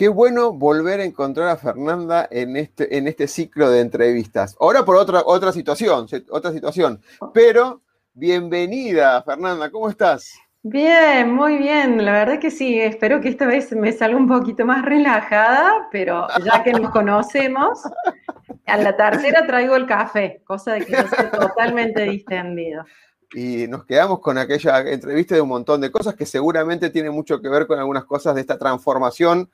Qué bueno volver a encontrar a Fernanda en este, en este ciclo de entrevistas. Ahora por otra, otra situación, otra situación. Pero bienvenida, Fernanda, ¿cómo estás? Bien, muy bien. La verdad que sí, espero que esta vez me salga un poquito más relajada, pero ya que nos conocemos, a la tercera traigo el café, cosa de que esté totalmente distendido y nos quedamos con aquella entrevista de un montón de cosas que seguramente tiene mucho que ver con algunas cosas de esta transformación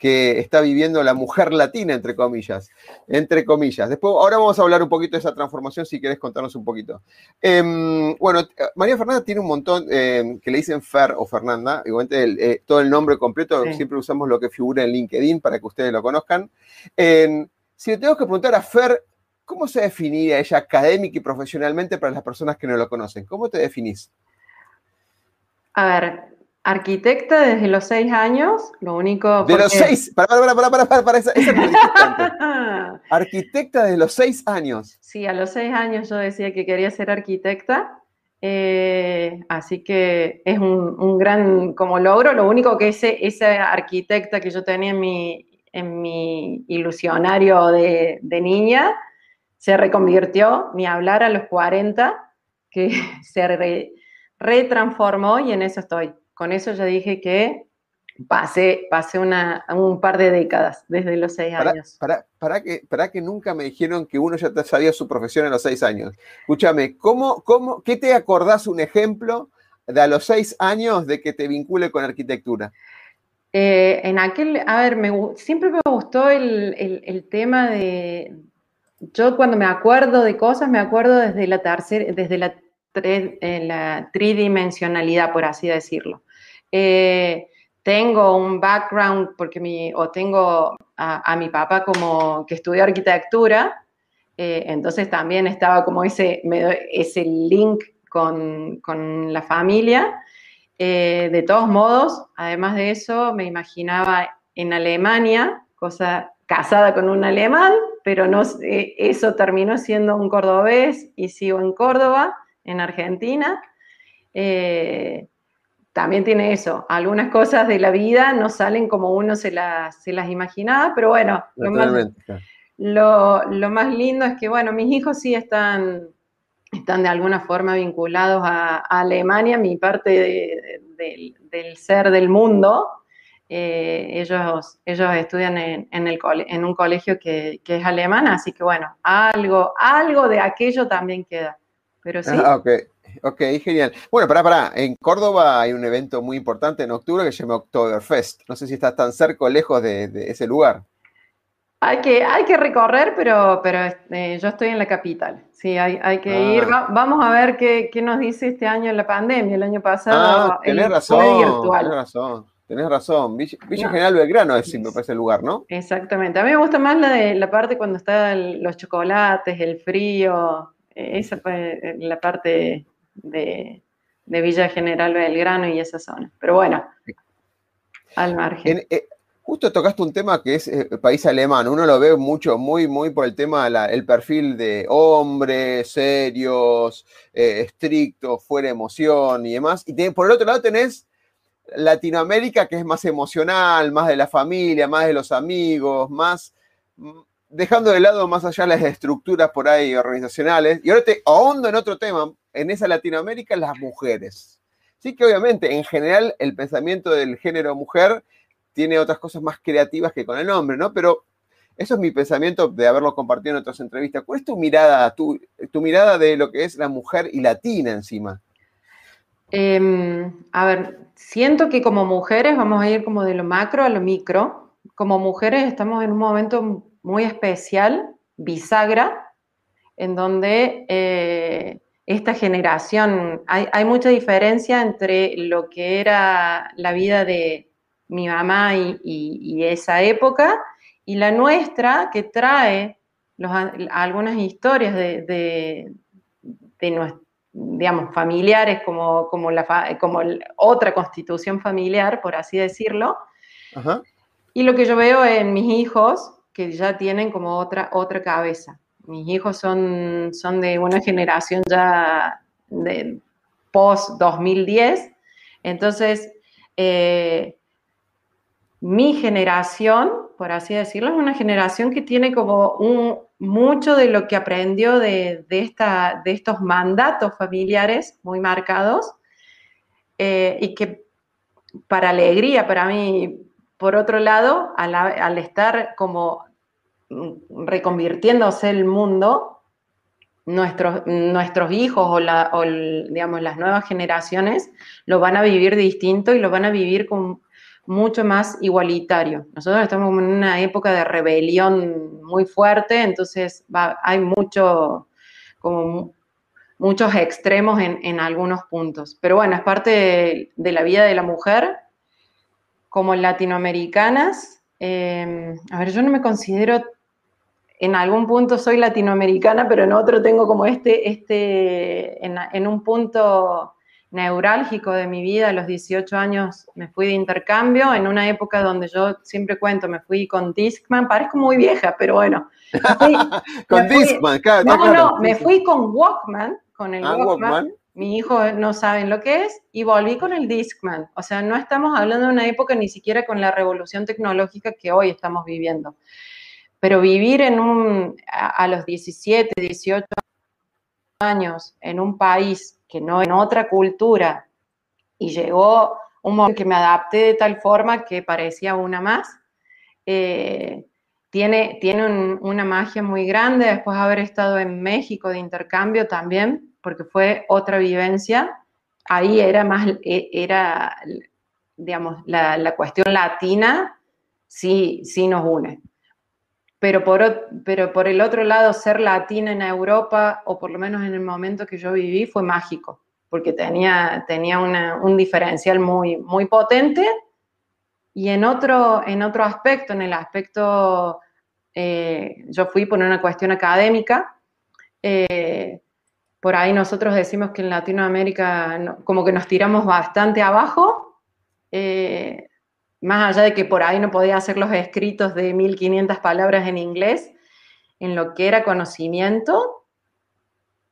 que está viviendo la mujer latina, entre comillas. Entre comillas. Después, ahora vamos a hablar un poquito de esa transformación, si querés contarnos un poquito. Em, bueno, María Fernanda tiene un montón em, que le dicen Fer o Fernanda, igualmente eh, todo el nombre completo, siempre usamos lo que figura en LinkedIn para que ustedes lo conozcan. Em, si le tengo que preguntar a Fer, ¿cómo se definiría ella académica y profesionalmente para las personas que no lo conocen? ¿Cómo te definís? A ver, Arquitecta desde los seis años, lo único. De los seis, para, para, para, para, para, para, esa, Arquitecta desde los seis años. Sí, a los seis años yo decía que quería ser arquitecta, eh, así que es un, gran como logro. Lo único que ese, esa arquitecta que yo tenía en mi, en mi ilusionario de, de niña se reconvirtió, ni hablar a los 40, que se retransformó y en eso estoy con eso ya dije que pasé, pasé una, un par de décadas, desde los seis años. Para, para, que, para que nunca me dijeron que uno ya sabía su profesión a los seis años. Escúchame, ¿cómo, cómo, ¿qué te acordás un ejemplo de a los seis años de que te vincule con arquitectura? Eh, en aquel, a ver, me, siempre me gustó el, tema de, yo cuando me acuerdo de cosas, me acuerdo desde la tercera, desde la, la tridimensionalidad, por así decirlo. Eh, tengo un background porque mi, o tengo a, mi papá como que estudió arquitectura, eh, entonces también estaba como ese, ese link con, la familia. Eh, de todos modos, además de eso, me imaginaba en Alemania, cosa casada con un alemán, pero no, eso terminó siendo un cordobés y sigo en Córdoba, en Argentina también tiene eso. Algunas cosas de la vida no salen como uno se las, se las imaginaba, pero bueno, lo más, lindo es que, bueno, mis hijos sí están, están de alguna forma vinculados a, Alemania, mi parte del ser del mundo. Eh, ellos, ellos estudian en, el en un colegio que, es alemán, así que bueno, algo, algo de aquello también queda. Pero sí. Ah, Ok, genial. Bueno, pará, pará. En Córdoba hay un evento muy importante en octubre que se llama Oktoberfest. No sé si estás tan cerca o lejos de, ese lugar. Hay que, hay que recorrer, pero, pero este, yo estoy en la capital. Sí, hay, hay que ah. ir. vamos a ver qué, nos dice este año la pandemia. El año pasado ah, tenés razón, Tenés razón. Tenés razón. Villa, General Belgrano es, me parece el lugar, ¿no? Exactamente. A mí me gusta más la de la parte cuando están los chocolates, el frío. Esa fue la parte de, Villa General Belgrano y esa zona. Pero bueno, al margen. Eh, justo tocaste un tema que es el eh, país alemán. Uno lo ve mucho, muy, muy por el tema, el perfil de hombres, serios, eh, estrictos, fuera emoción y demás. Y por el otro lado tenés Latinoamérica, que es más emocional, más de la familia, más de los amigos, más mm, dejando de lado más allá las estructuras por ahí organizacionales. Y ahora te ahondo en otro tema en esa Latinoamérica las mujeres. Sí que obviamente en general el pensamiento del género mujer tiene otras cosas más creativas que con el hombre, ¿no? Pero Eso es mi pensamiento de haberlo compartido en otras entrevistas. ¿Cuál es tu mirada, tu, mirada de lo que es la mujer y latina encima? Em, a ver, siento que como mujeres vamos a ir como de lo macro a lo micro. Como mujeres estamos en un momento muy especial, bisagra, en donde eh, esta generación, hay, mucha diferencia entre lo que era la vida de mi mamá y, esa época y la nuestra que trae algunas historias de, de, digamos, familiares como, como, la, como otra constitución familiar, por así decirlo. Y lo que yo veo en mis hijos, que ya tienen como otra, otra cabeza. Mis hijos son, son de una generación ya de post-2010, entonces eh, mi generación, por así decirlo, es una generación que tiene como un, mucho de lo que aprendió de, esta, de estos mandatos familiares muy marcados eh, y que para alegría, para mí, por otro lado, al, estar como reconvirtiéndose el mundo, nuestros, nuestros hijos o, digamos, las nuevas generaciones lo van a vivir distinto y lo van a vivir con mucho más igualitario. Nosotros estamos en una época de rebelión muy fuerte, entonces hay mucho, como muchos extremos en, algunos puntos. Pero bueno, es parte de, la vida de la mujer. Como latinoamericanas, em, a ver, yo no me considero, en algún punto soy latinoamericana, pero en otro tengo como este, este en un punto neurálgico de mi vida. A los 18 años me fui de intercambio en una época donde yo siempre cuento, me fui con Discman, parezco muy vieja, pero bueno. con Discman, claro. No, no, me fui con Walkman, con el ah, Walkman. Mi hijo no saben lo que es y volví con el Discman. O sea, no estamos hablando de una época ni siquiera con la revolución tecnológica que hoy estamos viviendo. Pero vivir en un, a, los 17, 18 años en un país que no en otra cultura. Y llegó un momento que me adapté de tal forma que parecía una más. Eh, tiene tiene una magia muy grande después de haber estado en México de intercambio también, porque fue otra vivencia. Ahí era más, e, era, digamos, la, la cuestión latina sí, sí nos une. Pero por, pero por el otro lado, ser latina en Europa, o por lo menos en el momento que yo viví, fue mágico, porque tenía, tenía un diferencial muy, muy potente. Y en otro, en otro aspecto, en el aspecto, eh, yo fui por una cuestión académica, eh, por ahí nosotros decimos que en Latinoamérica como que nos tiramos bastante abajo. Eh, más allá de que por ahí no podía hacer los escritos de 1500 palabras en inglés, en lo que era conocimiento,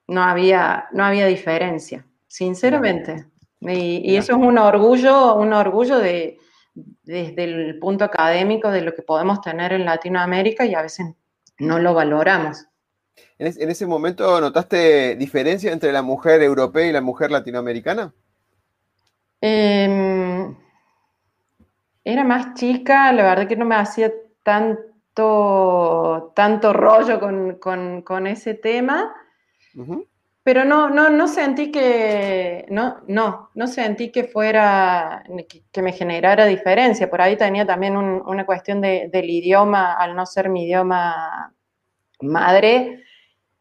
no había, no había diferencia, sinceramente. Y, eso es un orgullo, un orgullo de, desde el punto académico de lo que podemos tener en Latinoamérica y a veces no lo valoramos. ¿En, ese momento notaste diferencia entre la mujer europea y la mujer latinoamericana? Eh, era más chica, la verdad que no me hacía tanto, tanto rollo con, ese tema, pero no, no, no sentí que, no, no, no sentí que fuera, que, me generara diferencia. Por ahí tenía también una cuestión del idioma, al no ser mi idioma madre,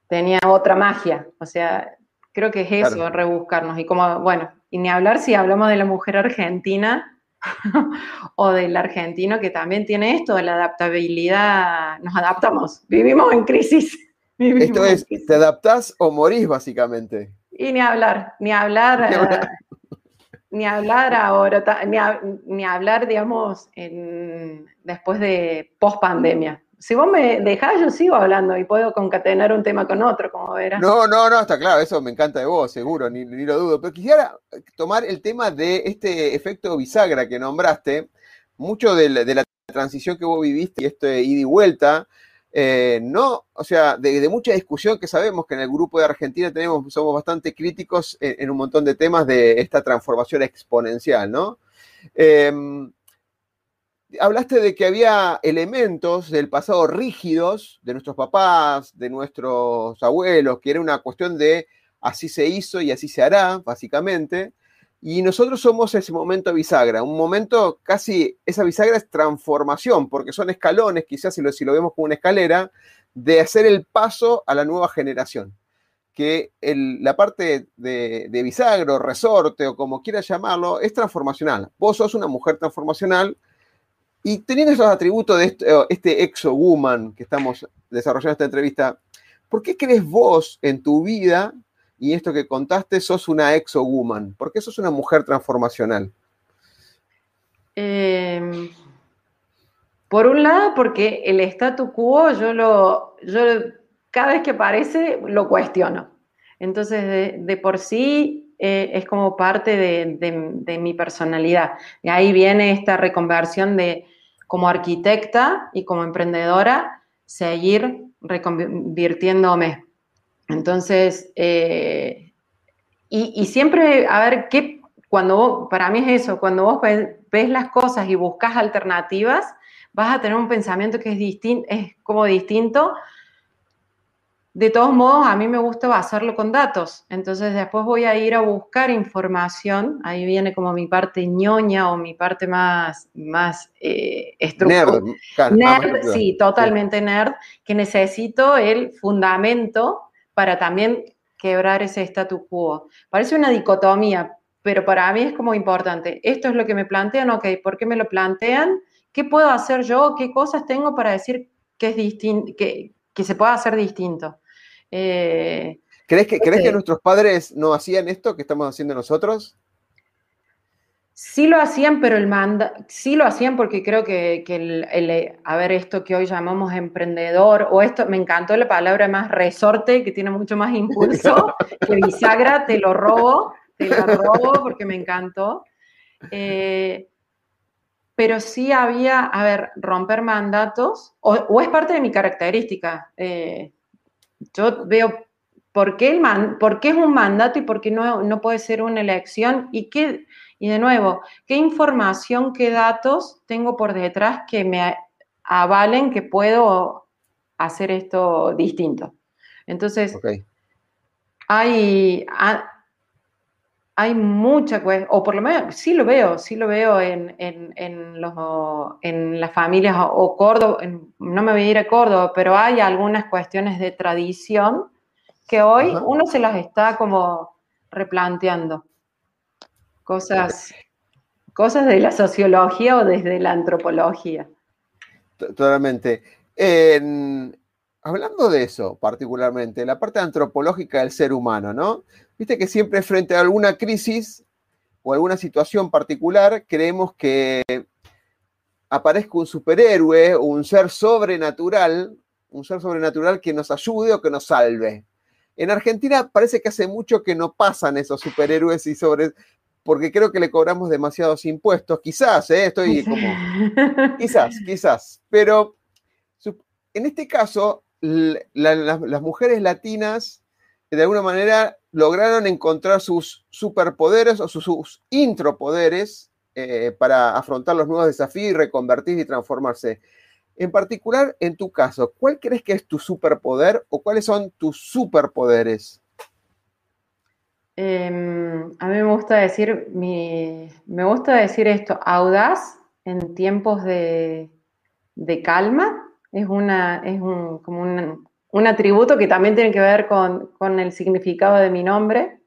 tenía otra magia. O sea, creo que es eso, rebuscarnos. Y como, bueno, y ni hablar si hablamos de la mujer argentina, o del argentino que también tiene esto de la adaptabilidad, nos adaptamos, vivimos en crisis. esto es, ¿te adaptás o morís básicamente? Y ni hablar, ni hablar, ni hablar, eh, ahora, ni, hablar, digamos, después de post pandemia si vos me dejás, yo sigo hablando y puedo concatenar un tema con otro, como verás. No, no, no, está claro, eso me encanta de vos, seguro, ni, lo dudo. Pero quisiera tomar el tema de este efecto bisagra que nombraste, mucho de la, transición que vos viviste y este ida y vuelta, eh, no, o sea, de, mucha discusión que sabemos que en el grupo de Argentina tenemos, somos bastante críticos en, un montón de temas de esta transformación exponencial, ¿no? Em, hablaste de que había elementos del pasado rígidos de nuestros papás, de nuestros abuelos, que era una cuestión de así se hizo y así se hará, básicamente. Y nosotros somos ese momento bisagra, un momento casi, esa bisagra es transformación, porque son escalones, quizás si lo, vemos como una escalera, de hacer el paso a la nueva generación. Que la parte de, de bisagro, resorte o como quieras llamarlo, es transformacional. Vos sos una mujer transformacional y teniendo esos atributos de este, este exo-woman que estamos desarrollando esta entrevista, ¿por qué crees vos en tu vida y esto que contaste, sos una exo-woman? ¿Por qué sos una mujer transformacional? Em, por un lado, porque el statu quo yo lo, yo cada vez que aparece lo cuestiono. Entonces, de, por sí eh, es como parte de, mi personalidad. Y ahí viene esta reconversión de como arquitecta y como emprendedora, seguir reconvirtiéndome. Entonces, eh, y, siempre, a ver, ¿qué, cuando para mí es eso, cuando vos ves, las cosas y buscas alternativas, vas a tener un pensamiento que es, distinto, es como distinto de todos modos, a mí me gusta hacerlo con datos. Entonces, después voy a ir a buscar información. Ahí viene como mi parte ñoña o mi parte más, más eh, Nerd, nerd sí, totalmente nerd, que necesito el fundamento para también quebrar ese statu quo. Parece una dicotomía, pero para mí es como importante. Esto es lo que me plantean, ok, ¿por qué me lo plantean? ¿Qué puedo hacer yo? ¿Qué cosas tengo para decir que, es distinto, que, que se pueda hacer distinto? Eh, ¿Crees, que, ¿Crees que nuestros padres no hacían esto que estamos haciendo nosotros? Sí lo hacían, pero el manda, sí lo hacían porque creo que, el, a ver, esto que hoy llamamos emprendedor, o esto, me encantó la palabra más resorte, que tiene mucho más impulso, que bisagra, te lo robo, te lo robo porque me encantó. Eh, pero sí había, a ver, romper mandatos, o, es parte de mi característica. Eh, yo veo por qué, el man, por qué es un mandato y por qué no, no puede ser una elección y qué, y de nuevo, qué información, qué datos tengo por detrás que me avalen que puedo hacer esto distinto. Entonces, hay, hay mucha o por lo menos sí lo veo, sí lo veo en, en, los, en las familias o Córdoba, no me voy a ir a Córdoba, pero hay algunas cuestiones de tradición que hoy uno se las está como replanteando. Cosas, cosas de la sociología o desde la antropología. Totalmente. hablando de eso particularmente, la parte antropológica del ser humano, ¿no? Viste que siempre frente a alguna crisis o alguna situación particular creemos que aparezca un superhéroe o un ser sobrenatural, un ser sobrenatural que nos ayude o que nos salve. En Argentina parece que hace mucho que no pasan esos superhéroes y sobre porque creo que le cobramos demasiados impuestos, quizás, ¿eh? estoy como, quizás, quizás, pero en este caso, las mujeres latinas de alguna manera lograron encontrar sus superpoderes o sus, intropoderes eh, para afrontar los nuevos desafíos y reconvertir y transformarse. En particular, en tu caso, ¿cuál crees que es tu superpoder o cuáles son tus superpoderes? Em, a mí me gusta decir, me gusta decir esto, audaz en tiempos de, calma, es, una, es un, como un, un atributo que también tiene que ver con, el significado de mi nombre.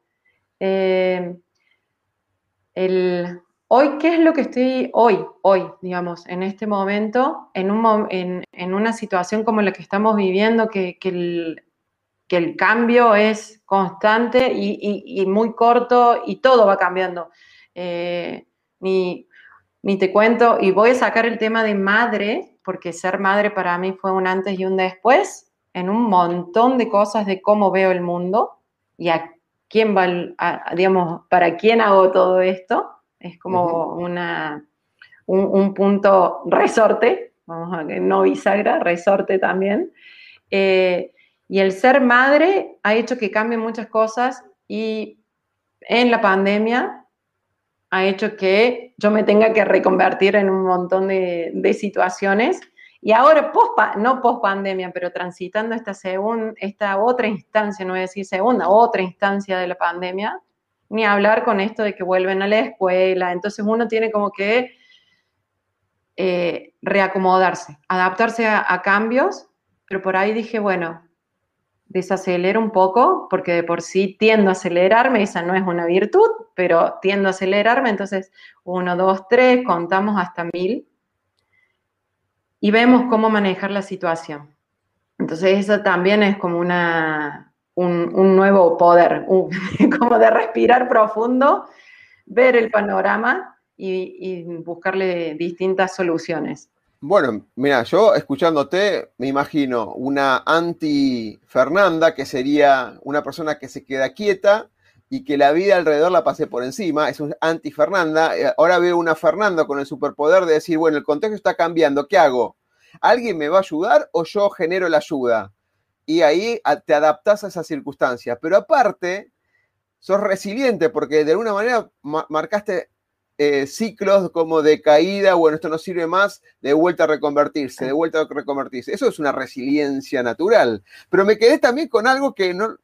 Eh, hoy, ¿qué es lo que estoy hoy, hoy, digamos, en este momento, en, un, en, una situación como la que estamos viviendo, que, el, cambio es constante y, muy corto y todo va cambiando? Eh, ni, ni te cuento, y voy a sacar el tema de madre, porque ser madre para mí fue un antes y un después en un montón de cosas de cómo veo el mundo y a quién va, digamos, para quién hago todo esto. Es como una, un, punto resorte, vamos a no bisagra, resorte también. Eh, y el ser madre ha hecho que cambien muchas cosas y en la pandemia ha hecho que yo me tenga que reconvertir en un montón de, situaciones. Y ahora, post, no post pandemia, pero transitando esta, esta otra instancia, no voy a decir segunda, otra instancia de la pandemia, ni hablar con esto de que vuelven a la escuela. Entonces uno tiene como que eh, reacomodarse, adaptarse a, cambios, pero por ahí dije, bueno, desacelero un poco, porque de por sí tiendo a acelerarme, esa no es una virtud, pero tiendo a acelerarme, entonces uno, dos, tres, contamos hasta mil y vemos cómo manejar la situación. Entonces eso también es como una, un, nuevo poder, como de respirar profundo, ver el panorama y, buscarle distintas soluciones. Bueno, mira, yo escuchándote me imagino una anti-Fernanda, que sería una persona que se queda quieta y que la vida alrededor la pase por encima, es un anti-Fernanda. Eh, ahora veo una Fernanda con el superpoder de decir, bueno, el contexto está cambiando, ¿qué hago? ¿Alguien me va a ayudar o yo genero la ayuda? Y ahí te adaptas a esas circunstancias. Pero aparte, sos resiliente porque de alguna manera marcaste eh, ciclos como de caída, bueno, esto no sirve más, de vuelta a reconvertirse, de vuelta a reconvertirse. Eso es una resiliencia natural. Pero me quedé también con algo que no,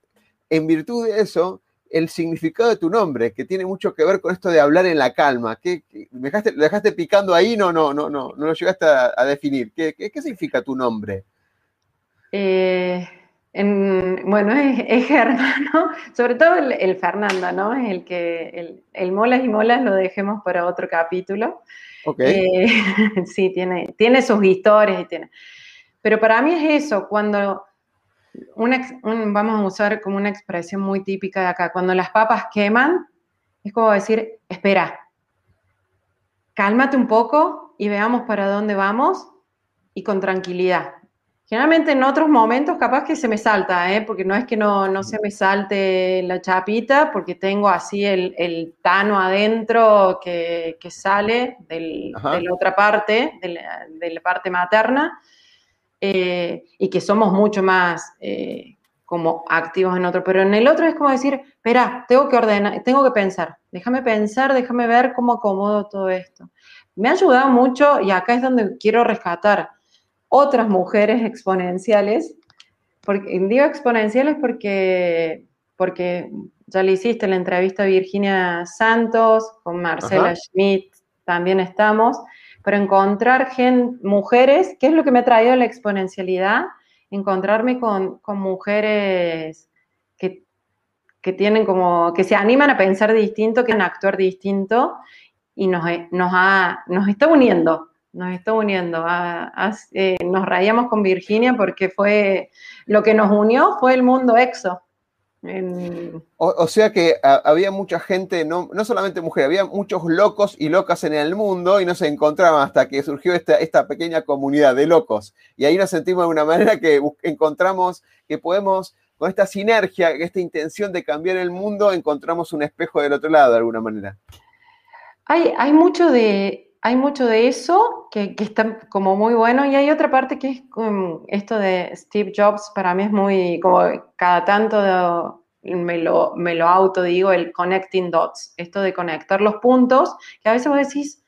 en virtud de eso, el significado de tu nombre, que tiene mucho que ver con esto de hablar en la calma. ¿Qué, me dejaste, ¿Lo dejaste picando ahí? No, no, no, no, no lo llegaste a, definir. ¿Qué, ¿Qué, significa tu nombre? Eh, bueno, es, hermano, sobre todo el, Fernando, ¿no? Es el que, el, molas y molas lo dejemos para otro capítulo. Eh, sí, tiene, tiene sus historias y tiene. Pero para mí es eso, cuando, vamos a usar como una expresión muy típica de acá, cuando las papas queman, es como decir, espera, cálmate un poco y veamos para dónde vamos y con tranquilidad. Generalmente en otros momentos capaz que se me salta, ¿eh? porque no es que no, no, se me salte la chapita, porque tengo así el, el tano adentro que, que sale del, de la otra parte, de la, de la parte materna, eh, y que somos mucho más eh, como activos en otro, pero en el otro es como decir, espera, tengo que ordenar, tengo que pensar, déjame pensar, déjame ver cómo acomodo todo esto. Me ha ayudado mucho y acá es donde quiero rescatar otras mujeres exponenciales. Porque, digo exponenciales porque, porque ya le hiciste la entrevista a Virginia Santos, con Marcela Schmidt también estamos, pero encontrar mujeres, ¿qué es lo que me ha traído la exponencialidad? Encontrarme con, mujeres que, que, tienen como, que se animan a pensar distinto, que a actuar distinto y nos, nos, ha, nos está uniendo nos está uniendo. Eh, nos rayamos con Virginia porque fue lo que nos unió fue el mundo exo. O, sea que había mucha gente, no, no solamente mujeres, había muchos locos y locas en el mundo y no se encontraban hasta que surgió esta, esta pequeña comunidad de locos. Y ahí nos sentimos de una manera que encontramos que podemos, con esta sinergia, esta intención de cambiar el mundo, encontramos un espejo del otro lado de alguna manera. Hay, hay mucho de, hay mucho de eso que, está como muy bueno y hay otra parte que es esto de Steve Jobs, para mí es muy, como cada tanto me, lo, me lo auto digo, el connecting dots, esto de conectar los puntos, que a veces vos decís,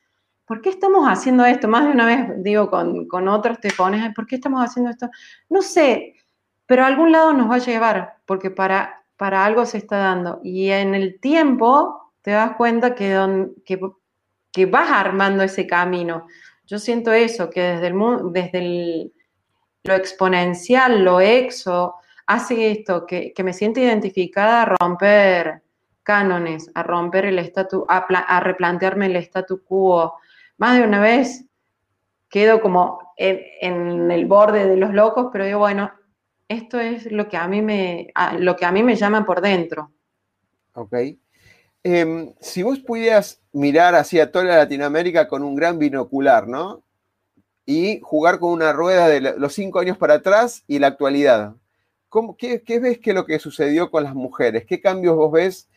¿por qué estamos haciendo esto? Más de una vez digo con, con otros te pones, ¿por qué estamos haciendo esto? No sé, pero a algún lado nos va a llevar, porque para, para algo se está dando. Y en el tiempo te das cuenta que, que vas armando ese camino. Yo siento eso, que desde, el, desde lo exponencial, lo exo, hace esto, que, me siento identificada a romper cánones, a romper el estatus, a, replantearme el statu quo. Más de una vez quedo como en, en, el borde de los locos, pero digo, bueno, esto es lo que a mí me, lo que a mí me llama por dentro. Ok. Em, si vos pudieras mirar hacia toda Latinoamérica con un gran binocular, ¿no? Y jugar con una rueda de los cinco años para atrás y la actualidad. qué, ves que lo que sucedió con las mujeres? ¿Qué cambios vos ves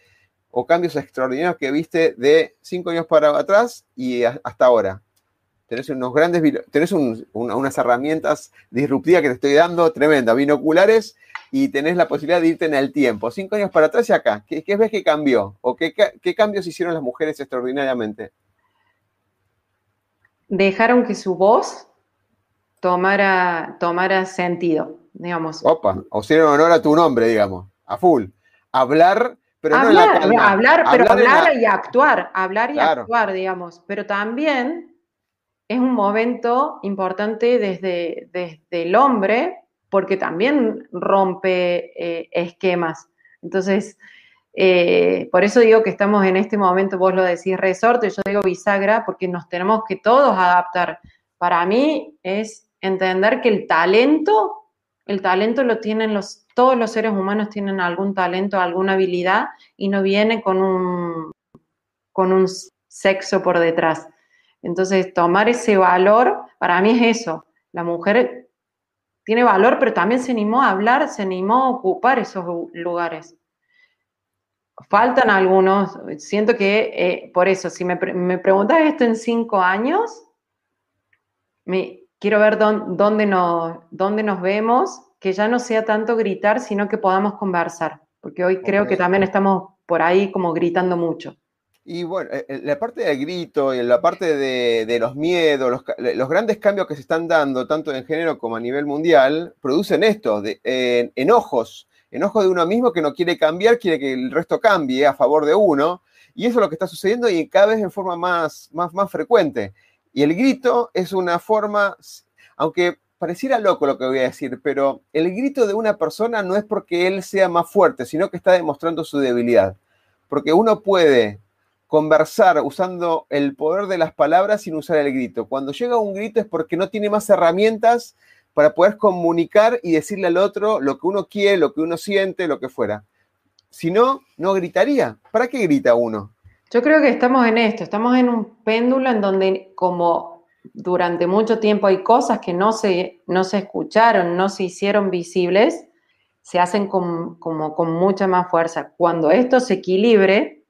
o cambios extraordinarios que viste de cinco años para atrás y hasta ahora? Tenés unos grandes, tenés unas herramientas disruptivas que te estoy dando, tremendas, binoculares y tenés la posibilidad de irte en el tiempo, cinco años para atrás y acá, ¿qué, ves que cambió? ¿O qué, qué cambios hicieron las mujeres extraordinariamente? Dejaron que su voz tomara, tomara sentido, digamos. Opa, o sea, honor a tu nombre, digamos, a full. Hablar, pero no en la Hablar, pero hablar, y actuar, hablar y actuar, digamos. Pero también es un momento importante desde, desde el hombre, porque también rompe eh, esquemas. Entonces, eh, por eso digo que estamos en este momento, vos lo decís resorte, yo digo bisagra, porque nos tenemos que todos adaptar. Para mí es entender que el talento, el talento lo tienen los, todos los seres humanos tienen algún talento, alguna habilidad y no viene con un, con un sexo por detrás. Entonces, tomar ese valor, para mí es eso. La mujer tiene valor, pero también se animó a hablar, se animó a ocupar esos lugares. Faltan algunos, siento que eh, por eso, si me, me preguntas esto en cinco años, me, quiero ver dónde, nos, dónde nos vemos, que ya no sea tanto gritar, sino que podamos conversar, porque hoy creo que también estamos por ahí como gritando mucho. Y bueno, eh, eh, la parte del grito y la parte de, los miedos, los, grandes cambios que se están dando, tanto en género como a nivel mundial, producen esto, de, enojos, enojos de uno mismo que no quiere cambiar, quiere que el resto cambie a favor de uno, y eso es lo que está sucediendo y cada vez en forma más, más, más frecuente. Y el grito es una forma, aunque pareciera loco lo que voy a decir, pero el grito de una persona no es porque él sea más fuerte, sino que está demostrando su debilidad. Porque uno puede conversar usando el poder de las palabras sin usar el grito. Cuando llega un grito es porque no tiene más herramientas para poder comunicar y decirle al otro lo que uno quiere, lo que uno siente, lo que fuera. Si no, no gritaría. ¿Para qué grita uno? Yo creo que estamos en esto, estamos en un péndulo en donde como durante mucho tiempo hay cosas que no se, no se escucharon, no se hicieron visibles, se hacen con, como con mucha más fuerza. Cuando esto se equilibre,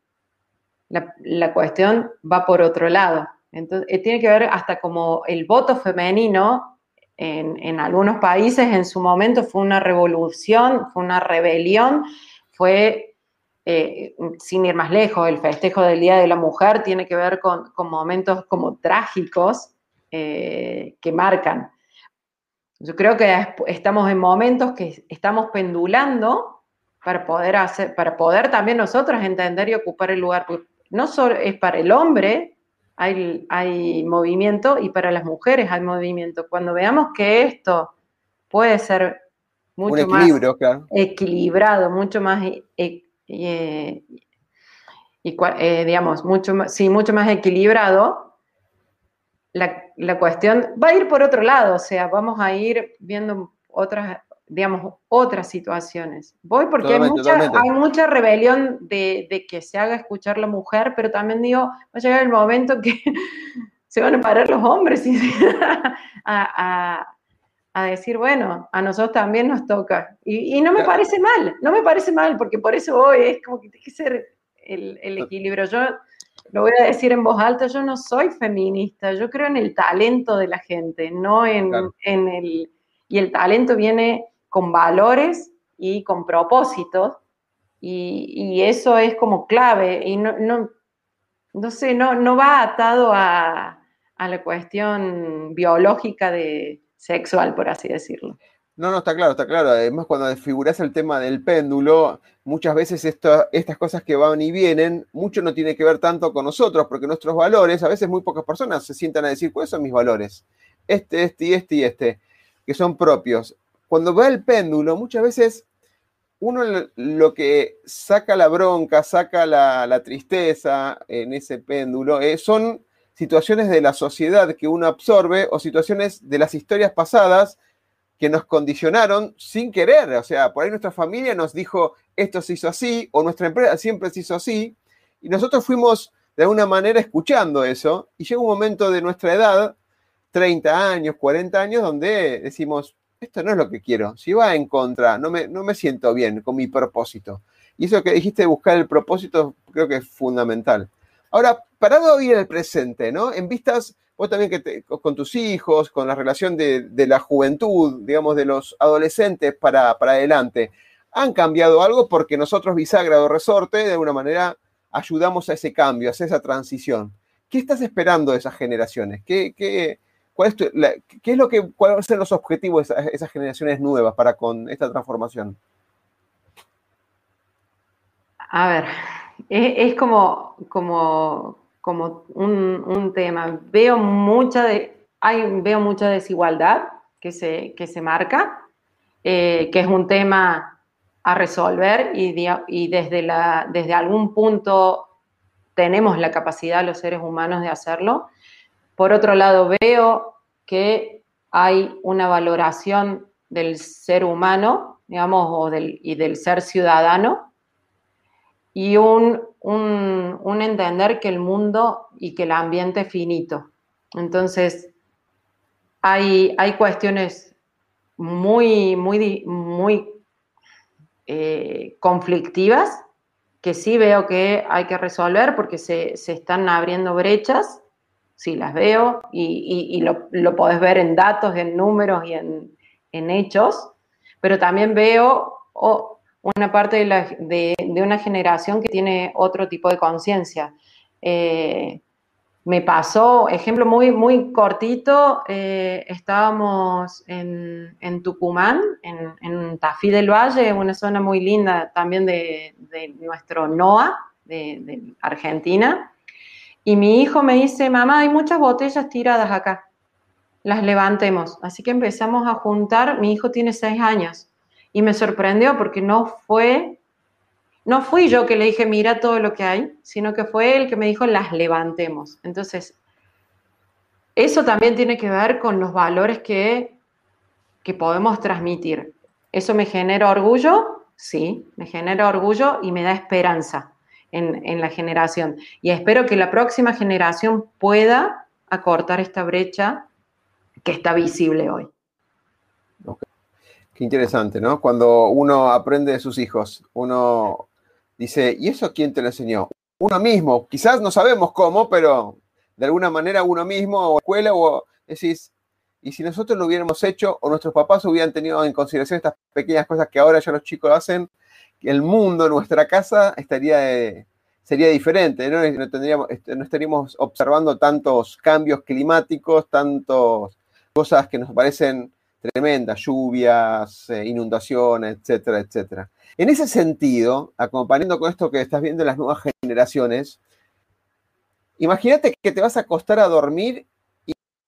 la, cuestión va por otro lado. Entonces, eh, tiene que ver hasta como el voto femenino en, en algunos países en su momento fue una revolución, fue una rebelión, fue eh, sin ir más lejos, el festejo del Día de la Mujer tiene que ver con, momentos como trágicos eh, que marcan. Yo creo que estamos en momentos que estamos pendulando para poder hacer, para poder también nosotros entender y ocupar el lugar. No solo es para el hombre, hay, hay movimiento y para las mujeres hay movimiento. Cuando veamos que esto puede ser mucho más equilibrado, mucho más e, y, eh, eh, digamos, mucho más, sí, mucho más equilibrado, la, la, cuestión va a ir por otro lado, o sea, vamos a ir viendo otras, digamos, otras situaciones. Voy porque hay, mucha, hay mucha, rebelión de, de, que se haga escuchar la mujer, pero también digo, va a llegar el momento que se van a parar los hombres y a, a decir, bueno, a nosotros también nos toca. Y, no me parece mal, no me parece mal, porque por eso hoy es como que tiene que ser el, equilibrio. Yo lo voy a decir en voz alta, yo no soy feminista, yo creo en el talento de la gente, no en, el... Y el talento viene con valores y con propósitos, y, eso es como clave, y no, no, no sé, no, no va atado a la cuestión biológica de sexual, por así decirlo. No, no, está claro, está claro. Además, cuando desfiguras el tema del péndulo, muchas veces estas cosas que van y vienen, mucho no tiene que ver tanto con nosotros, porque nuestros valores, a veces muy pocas personas se sientan a decir, ¿cuáles son mis valores? Este, este y este y este, que son propios. Cuando va el péndulo, muchas veces uno lo que saca la bronca, saca la, tristeza en ese péndulo, eh, son situaciones de la sociedad que uno absorbe o situaciones de las historias pasadas que nos condicionaron sin querer. O sea, por ahí nuestra familia nos dijo, esto se hizo así, o nuestra empresa siempre se hizo así, y nosotros fuimos de alguna manera escuchando eso, y llega un momento de nuestra edad, 30 años, 40 años, donde decimos, esto no es lo que quiero, si va en contra, no me, no me siento bien con mi propósito. Y eso que dijiste de buscar el propósito creo que es fundamental. Ahora, parado hoy en el presente, ¿no? En vistas, vos también que con tus hijos, con la relación de, la juventud, digamos, de los adolescentes para, para adelante, ¿han cambiado algo? Porque nosotros, Bisagra o Resorte, de alguna manera ayudamos a ese cambio, a esa transición. ¿Qué estás esperando de esas generaciones? ¿Qué, qué, cuál es, ¿qué es lo que, cuáles son los objetivos de esas, generaciones nuevas para con esta transformación? A ver, es, como, como, como un, tema. Veo mucha, de, hay, veo mucha desigualdad que se, que se marca, eh, que es un tema a resolver y, y desde, la, desde algún punto tenemos la capacidad los seres humanos de hacerlo. Por otro lado, veo que hay una valoración del ser humano, digamos, y del ser ciudadano, y un, un, entender que el mundo y que el ambiente es finito. Entonces, hay, hay cuestiones muy, muy, muy eh, conflictivas que sí veo que hay que resolver porque se, están abriendo brechas, sí las veo y, lo, lo, podés ver en datos, en números y en, hechos, pero también veo una parte de, una generación que tiene otro tipo de conciencia. Eh, me pasó, ejemplo muy, muy cortito, eh, estábamos en, Tucumán, en, Tafí del Valle, una zona muy linda también de, nuestro NOA, de, Argentina, y mi hijo me dice, mamá, hay muchas botellas tiradas acá, las levantemos. Así que empezamos a juntar, mi hijo tiene seis años, y me sorprendió porque no fue no fui yo que le dije, mira todo lo que hay, sino que fue él que me dijo, las levantemos. Entonces, eso también tiene que ver con los valores que, que podemos transmitir. ¿Eso me genera orgullo? Sí, me genera orgullo y me da esperanza en, la generación. Y espero que la próxima generación pueda acortar esta brecha que está visible hoy. Qué interesante, ¿no? Cuando uno aprende de sus hijos, uno Dice, ¿y eso quién te lo enseñó? Uno mismo, quizás no sabemos cómo, pero de alguna manera uno mismo o escuela o decís, y si nosotros lo hubiéramos hecho o nuestros papás hubieran tenido en consideración estas pequeñas cosas que ahora ya los chicos hacen, el mundo, nuestra casa estaría eh, sería diferente, ¿no? No, tendríamos, no estaríamos observando tantos cambios climáticos, tantas cosas que nos parecen tremendas, lluvias, eh, inundaciones, etcétera, etcétera. En ese sentido, acompañando con esto que estás viendo en las nuevas generaciones, imagínate que te vas a acostar a dormir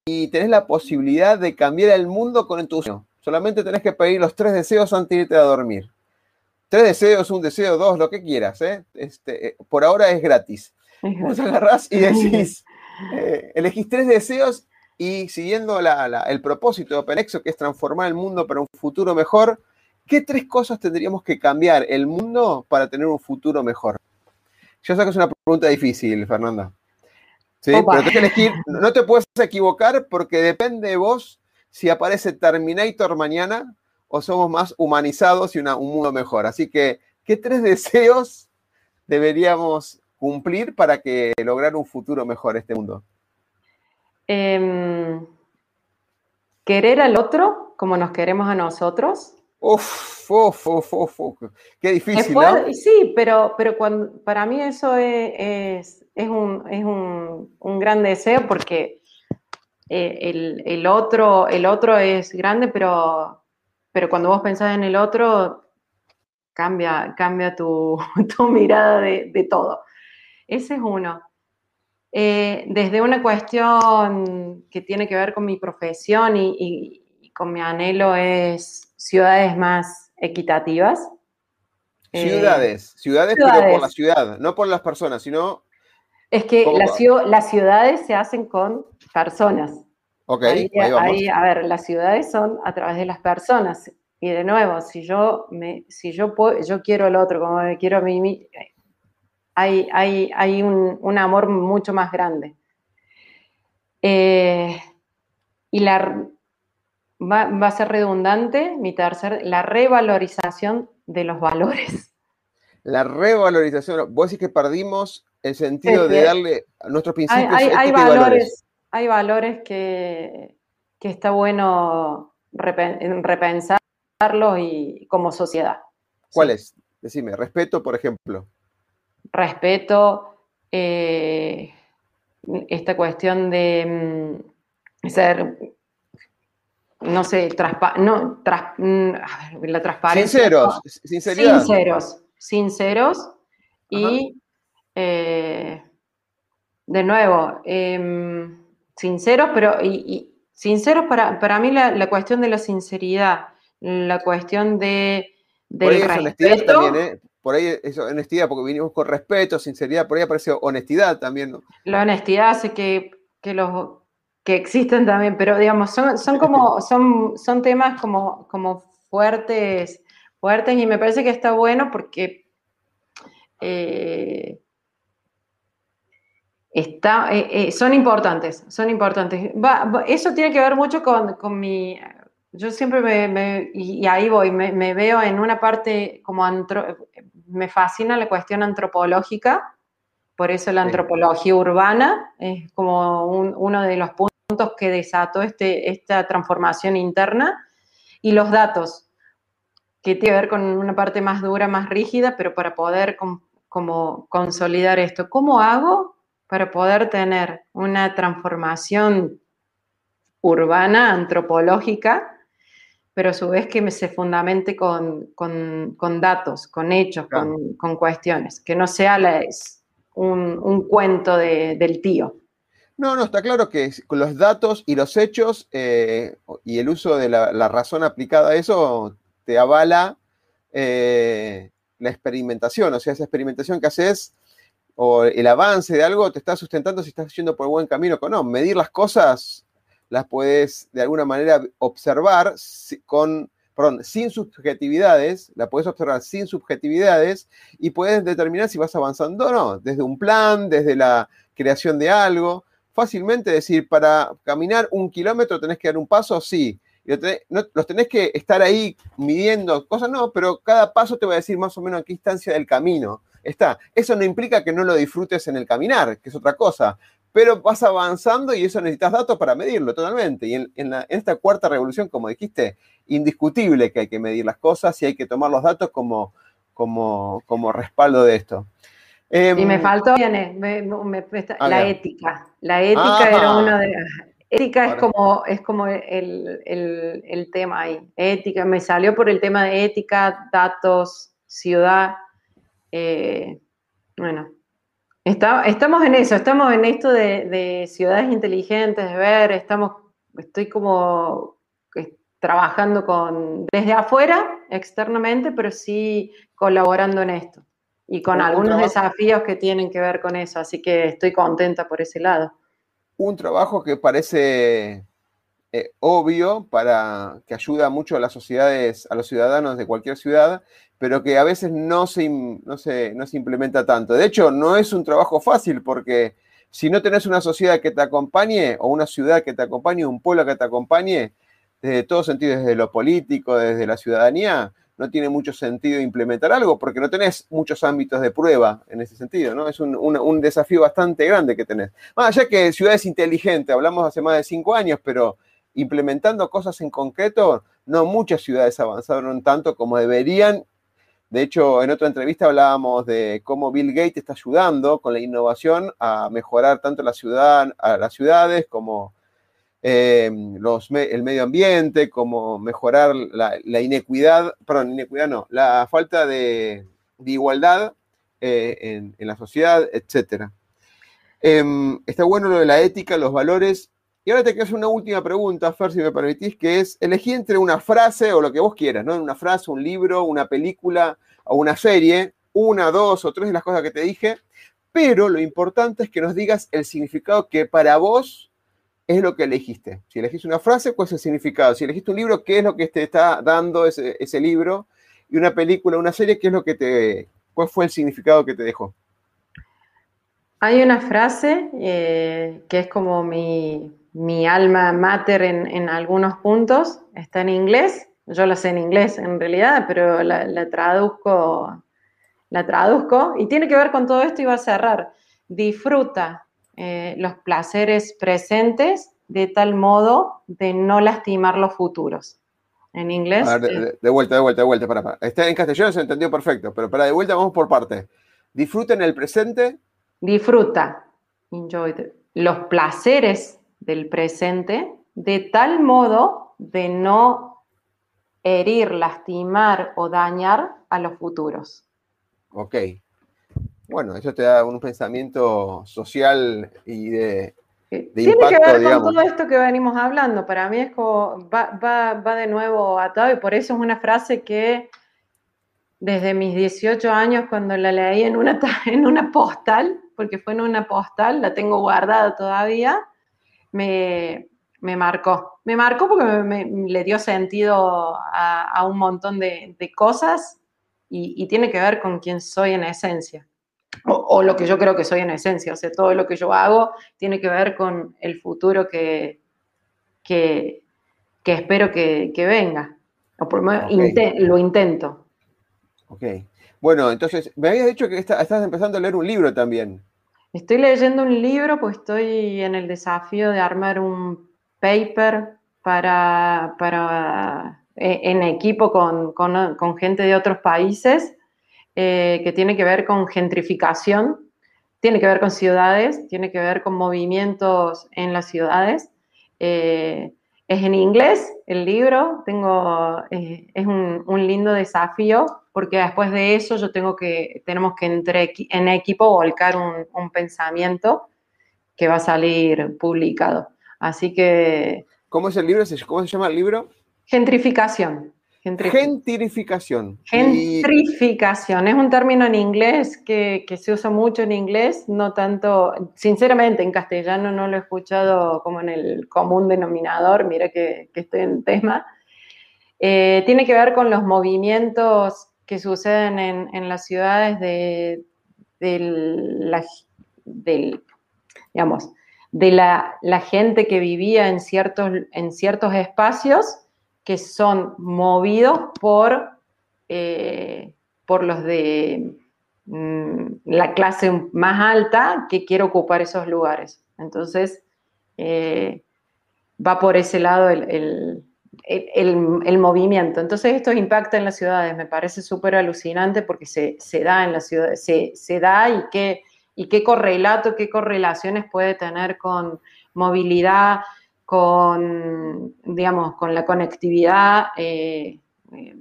y, tenés la posibilidad de cambiar el mundo con entusiasmo. Solamente tenés que pedir los tres deseos antes de irte a dormir. Tres deseos, un deseo, dos, lo que quieras. ¿eh? Este, eh, por ahora es gratis. Vos agarrás y decís, eh, elegís tres deseos y siguiendo el propósito de OpenExo, que es transformar el mundo para un futuro mejor, ¿qué tres cosas tendríamos que cambiar el mundo para tener un futuro mejor? Yo sé que es una pregunta difícil, Fernanda. ¿Sí? Pero que elegir, no te puedes equivocar porque depende de vos si aparece Terminator mañana o somos más humanizados y un mundo mejor. Así que, ¿qué tres deseos deberíamos cumplir para que lograr un futuro mejor este mundo? Em, querer al otro como nos queremos a nosotros. Uf, uf, uf, uf, qué difícil. Sí, pero, pero cuando, para mí eso es, es, un, es un, un, gran deseo porque eh, el, el, otro, el otro es grande, pero, pero cuando vos pensás en el otro, cambia, cambia tu, tu mirada de, de todo. Ese es uno. Eh, desde una cuestión que tiene que ver con mi profesión y, con mi anhelo es ciudades más equitativas. Eh, ciudades, ciudades, pero por la ciudad, no por las personas, sino... Es que las ciudades se hacen con personas. Ok, a ver, las ciudades son a través de las personas. Y de nuevo, si yo, me, si yo, puedo, yo quiero al otro como me quiero a mí, hay, hay, un, amor mucho más grande. Eh, y la, va, a ser redundante, mi tercer, la revalorización de los valores. La revalorización, vos decís que perdimos el sentido de darle a nuestros principios. Hay, valores, hay valores que, está bueno repensarlos y como sociedad. ¿Cuáles? Decime, respeto, por ejemplo. Respeto, eh, esta cuestión de mm, ser, no sé, no, mm, la transparencia. Sinceros, sinceridad. Sinceros, sinceros y eh, de nuevo, em, sinceros, pero y, sinceros para, para mí la, cuestión de la sinceridad, la cuestión de del por ahí honestidad también, ¿eh? Por ahí es honestidad, porque vinimos con respeto, sinceridad, por ahí aparece honestidad también. ¿no? La honestidad hace que, los que existen también, pero digamos, son, son como, son, son temas como, como fuertes, fuertes, y me parece que está bueno porque eh, Está, eh, eh, son importantes, son importantes. eso tiene que ver mucho con, mi... Yo siempre me, y ahí voy, me, veo en una parte como... me fascina la cuestión antropológica, por eso la antropología urbana es como uno de los puntos que desató este, esta transformación interna, y los datos, que tiene que ver con una parte más dura, más rígida, pero para poder como consolidar esto. ¿Cómo hago para poder tener una transformación urbana, antropológica, pero a su vez que se fundamente con, datos, con hechos, con, cuestiones, que no sea un, cuento del tío. No, no, está claro que con los datos y los hechos eh, y el uso de la, razón aplicada a eso te avala eh, la experimentación, o sea, esa experimentación que haces o el avance de algo te está sustentando si estás yendo por buen camino o no. Medir las cosas las puedes de alguna manera observar con, perdón, sin subjetividades, la puedes observar sin subjetividades y puedes determinar si vas avanzando o no, desde un plan, desde la creación de algo. Fácilmente decir, para caminar un kilómetro tenés que dar un paso, sí. los tenés que estar ahí midiendo cosas, no, pero cada paso te va a decir más o menos a qué instancia del camino está. Eso no implica que no lo disfrutes en el caminar, que es otra cosa, pero vas avanzando y eso necesitas datos para medirlo totalmente. Y en, esta cuarta revolución, como dijiste, indiscutible que hay que medir las cosas y hay que tomar los datos como, como, como respaldo de esto. y me em, faltó, viene, ah, la ética. La ética era uno de... Ética es como, es como el, el, tema ahí. Ética, me salió por el tema de ética, datos, ciudad. Eh, bueno, estamos en eso, estamos en esto de, ciudades inteligentes, de ver, estamos, estoy como trabajando con, desde afuera, externamente, pero sí colaborando en esto y con algunos desafíos que tienen que ver con eso, así que estoy contenta por ese lado. Un trabajo que parece eh, obvio para que ayuda mucho a las sociedades, a los ciudadanos de cualquier ciudad, pero que a veces no se, no se, no se implementa tanto. De hecho, no es un trabajo fácil porque si no tenés una sociedad que te acompañe o una ciudad que te acompañe, un pueblo que te acompañe, desde todos sentidos, desde lo político, desde la ciudadanía, no tiene mucho sentido implementar algo porque no tenés muchos ámbitos de prueba en ese sentido, ¿no? Es un, un desafío bastante grande que tenés. Más allá que ciudades inteligentes, hablamos hace más de cinco años, pero implementando cosas en concreto, no muchas ciudades avanzaron tanto como deberían. De hecho, en otra entrevista hablábamos de cómo Bill Gates está ayudando con la innovación a mejorar tanto la ciudad, las ciudades como eh, el medio ambiente, como mejorar la, inequidad, perdón, inequidad no, la falta de, igualdad eh, en, la sociedad, etc. Em, está bueno lo de la ética, los valores, y ahora te quiero hacer una última pregunta, Fer, si me permitís, que es elegir entre una frase o lo que vos quieras, ¿no? Una frase, un libro, una película o una serie, una, dos o tres de las cosas que te dije, pero lo importante es que nos digas el significado que para vos es lo que elegiste. Si elegiste una frase, ¿cuál es el significado? Si elegiste un libro, ¿qué es lo que te está dando ese, libro? Y una película, una serie, ¿qué es lo que te, cuál fue el significado que te dejó? Hay una frase eh, que es como mi, mi alma mater en, algunos puntos está en inglés. Yo la sé en inglés en realidad, pero la, traduzco, la traduzco y tiene que ver con todo esto y va a cerrar. Disfruta eh, los placeres presentes de tal modo de no lastimar los futuros. En inglés. de, vuelta, de vuelta, de vuelta. Para, Está en castellano se entendió perfecto, pero para de vuelta vamos por parte. Disfruten el presente. Disfruta, enjoy los placeres del presente de tal modo de no herir, lastimar o dañar a los futuros. Ok. Bueno, eso te da un pensamiento social y de, tiene que ver con todo esto que venimos hablando. Para mí es como, va, de nuevo atado y por eso es una frase que desde mis 18 años, cuando la leí en una, en una postal, porque fue en una postal, la tengo guardada todavía, me, marcó. Me marcó porque me, le dio sentido a, un montón de, cosas y tiene que ver con quién soy en esencia o, lo que yo creo que soy en esencia. O sea, todo lo que yo hago tiene que ver con el futuro que, que, espero que, venga. O por lo menos lo intento. Ok. Bueno, entonces, me habías dicho que estás empezando a leer un libro también. Estoy leyendo un libro, pues estoy en el desafío de armar un paper para, para e, en equipo con, con gente de otros países eh, que tiene que ver con gentrificación, tiene que ver con ciudades, tiene que ver con movimientos en las ciudades. Eh, es en inglés el libro, tengo, eh, es un, lindo desafío porque después de eso yo tengo que, tenemos que entre, en equipo volcar un, un pensamiento que va a salir publicado. Así que... ¿Cómo es el libro? ¿Cómo se llama el libro? Gentrificación. Gentrificación. Gentrificación. Es un término en inglés que, se usa mucho en inglés, no tanto, sinceramente en castellano no lo he escuchado como en el común denominador, mira que, estoy en tema. Eh, tiene que ver con los movimientos que suceden en, las ciudades de, de la, la, gente que vivía en ciertos, en ciertos espacios que son movidos por, eh, por los de mm, la clase más alta que quiere ocupar esos lugares. Entonces, eh, va por ese lado el, movimiento. Entonces, esto impacta en las ciudades. Me parece súper alucinante porque se, da en las ciudades, se, se da y qué, y qué correlato, qué correlaciones puede tener con movilidad, con, digamos, con la conectividad. Eh, eh,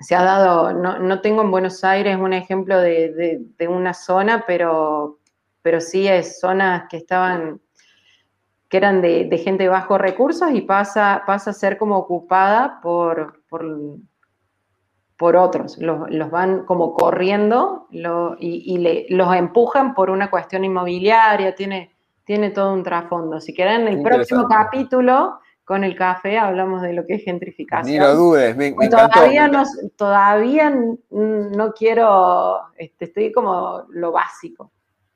se ha dado, no, tengo en Buenos Aires un ejemplo de, una zona, pero, pero sí es zonas que estaban, que eran de, gente de bajos recursos y pasa, pasa a ser como ocupada por, por, otros. Los, van como corriendo y, los empujan por una cuestión inmobiliaria, tiene, tiene todo un trasfondo. Si quieren, en el próximo capítulo, con el café, hablamos de lo que es gentrificación. Ni lo dudes, me, todavía, no, todavía no quiero, este, estoy como lo básico.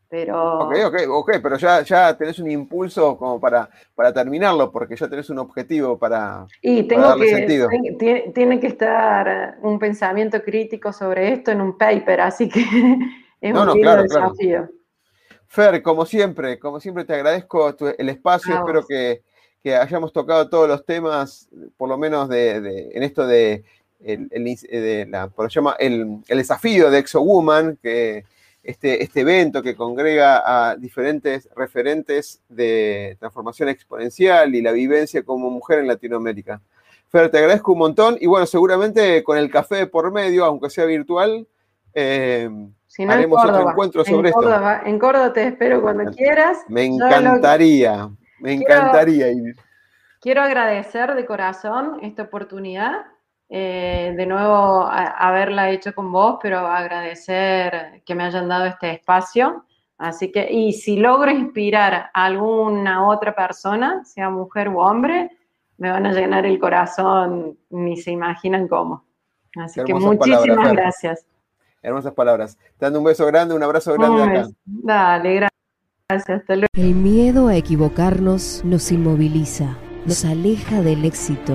Pero... Ok, ok, ok, pero ya, ya tenés un impulso como para, para terminarlo, porque ya tenés un objetivo para, y tengo que, Tiene, que estar un pensamiento crítico sobre esto en un paper, así que es un desafío. Fer, como siempre, como siempre te agradezco el espacio, espero que, hayamos tocado todos los temas, por lo menos de, en esto de, el, la, por llama, el, desafío de ExoWoman, que este, este evento que congrega a diferentes referentes de transformación exponencial y la vivencia como mujer en Latinoamérica. Fer, te agradezco un montón y bueno, seguramente con el café por medio, aunque sea virtual, eh, Haremos otro encuentro sobre esto. En Córdoba te espero cuando quieras. Me encantaría, me encantaría ir. Quiero agradecer de corazón esta oportunidad. Eh, de nuevo haberla hecho con vos, pero agradecer que me hayan dado este espacio. Así que, y si logro inspirar a alguna otra persona, sea mujer u hombre, me van a llenar el corazón, ni se imaginan cómo. Así que muchísimas gracias. Hermosas palabras. Te dando un beso grande, un abrazo grande acá. Dale, gracias. Hasta luego. El miedo a equivocarnos nos inmoviliza, nos aleja del éxito.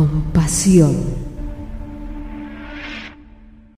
con pasión.